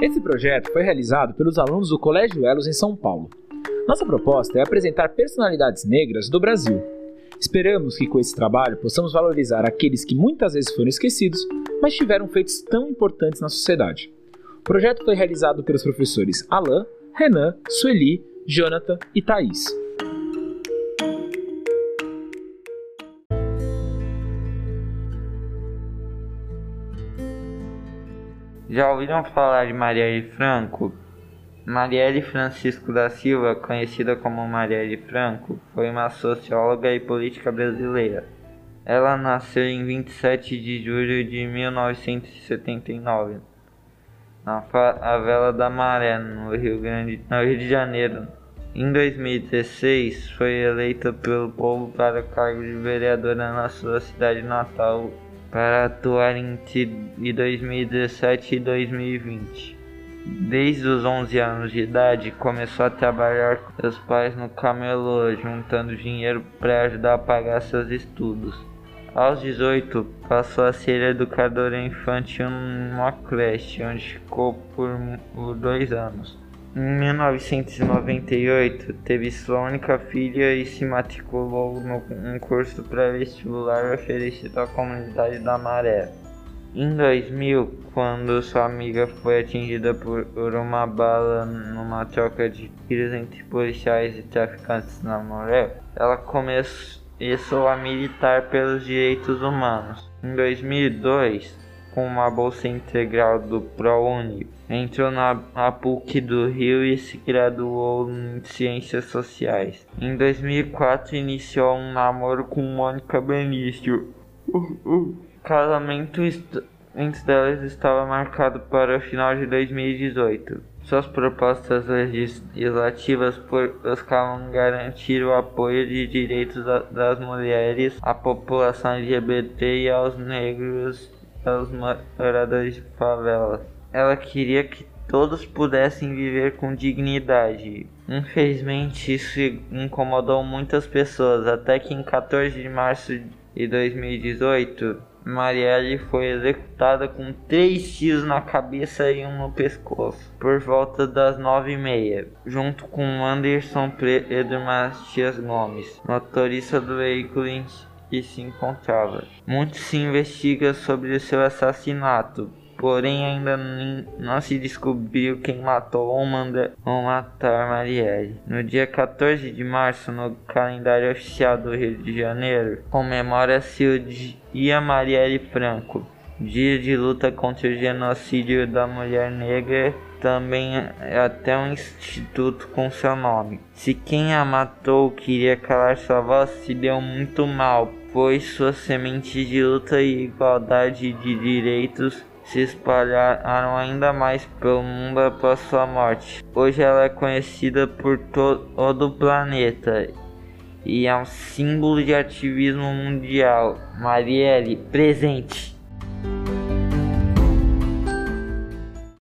Esse projeto foi realizado pelos alunos do Colégio Elos em São Paulo. Nossa proposta é apresentar personalidades negras do Brasil. Esperamos que com esse trabalho possamos valorizar aqueles que muitas vezes foram esquecidos, mas tiveram feitos tão importantes na sociedade. O projeto foi realizado pelos professores Alain, Renan, Sueli, Jonathan e Thaís. Já ouviram falar de Marielle Franco? Marielle Francisco da Silva, conhecida como Marielle Franco, foi uma socióloga e política brasileira. Ela nasceu em 27 de julho de 1979, na favela da Maré, no Rio, Grande, no Rio de Janeiro. Em 2016, foi eleita pelo povo para o cargo de vereadora na sua cidade natal, para atuar entre 2017 e 2020. Desde os 11 anos de idade, começou a trabalhar com seus pais no camelô, juntando dinheiro para ajudar a pagar seus estudos. Aos 18, passou a ser educadora infantil numa creche, onde ficou por dois anos. Em 1998, teve sua única filha e se matriculou num curso pré-vestibular oferecido à comunidade da Maré. Em 2000, quando sua amiga foi atingida por uma bala numa troca de tiros entre policiais e traficantes na Maré, ela começou a militar pelos direitos humanos. Em 2002, com uma bolsa integral do ProUni, entrou na PUC do Rio e se graduou em Ciências Sociais. Em 2004 iniciou um namoro com Mônica Benício. O, o casamento entre delas estava marcado para o final de 2018. Suas propostas legislativas buscavam garantir o apoio de direitos das mulheres, à população LGBT e aos negros aos moradores de favelas. Ela queria que todos pudessem viver com dignidade. Infelizmente, isso incomodou muitas pessoas, até que em 14 de março de 2018, Marielle foi executada com três tiros na cabeça e um no pescoço, por volta das nove e meia, junto com Anderson Pedro Matias Gomes, motorista do veículo que se encontrava. Muito se investiga sobre o seu assassinato, porém ainda não se descobriu quem matou ou, manda, ou matar Marielle. No dia 14 de março, no calendário oficial do Rio de Janeiro, comemora-se o Dia Marielle Franco, dia de luta contra o genocídio da mulher negra também é até um instituto com seu nome. Se quem a matou queria calar sua voz, se deu muito mal, pois suas sementes de luta e igualdade de direitos se espalharam ainda mais pelo mundo após sua morte. Hoje ela é conhecida por todo o planeta e é um símbolo de ativismo mundial. Marielle, presente.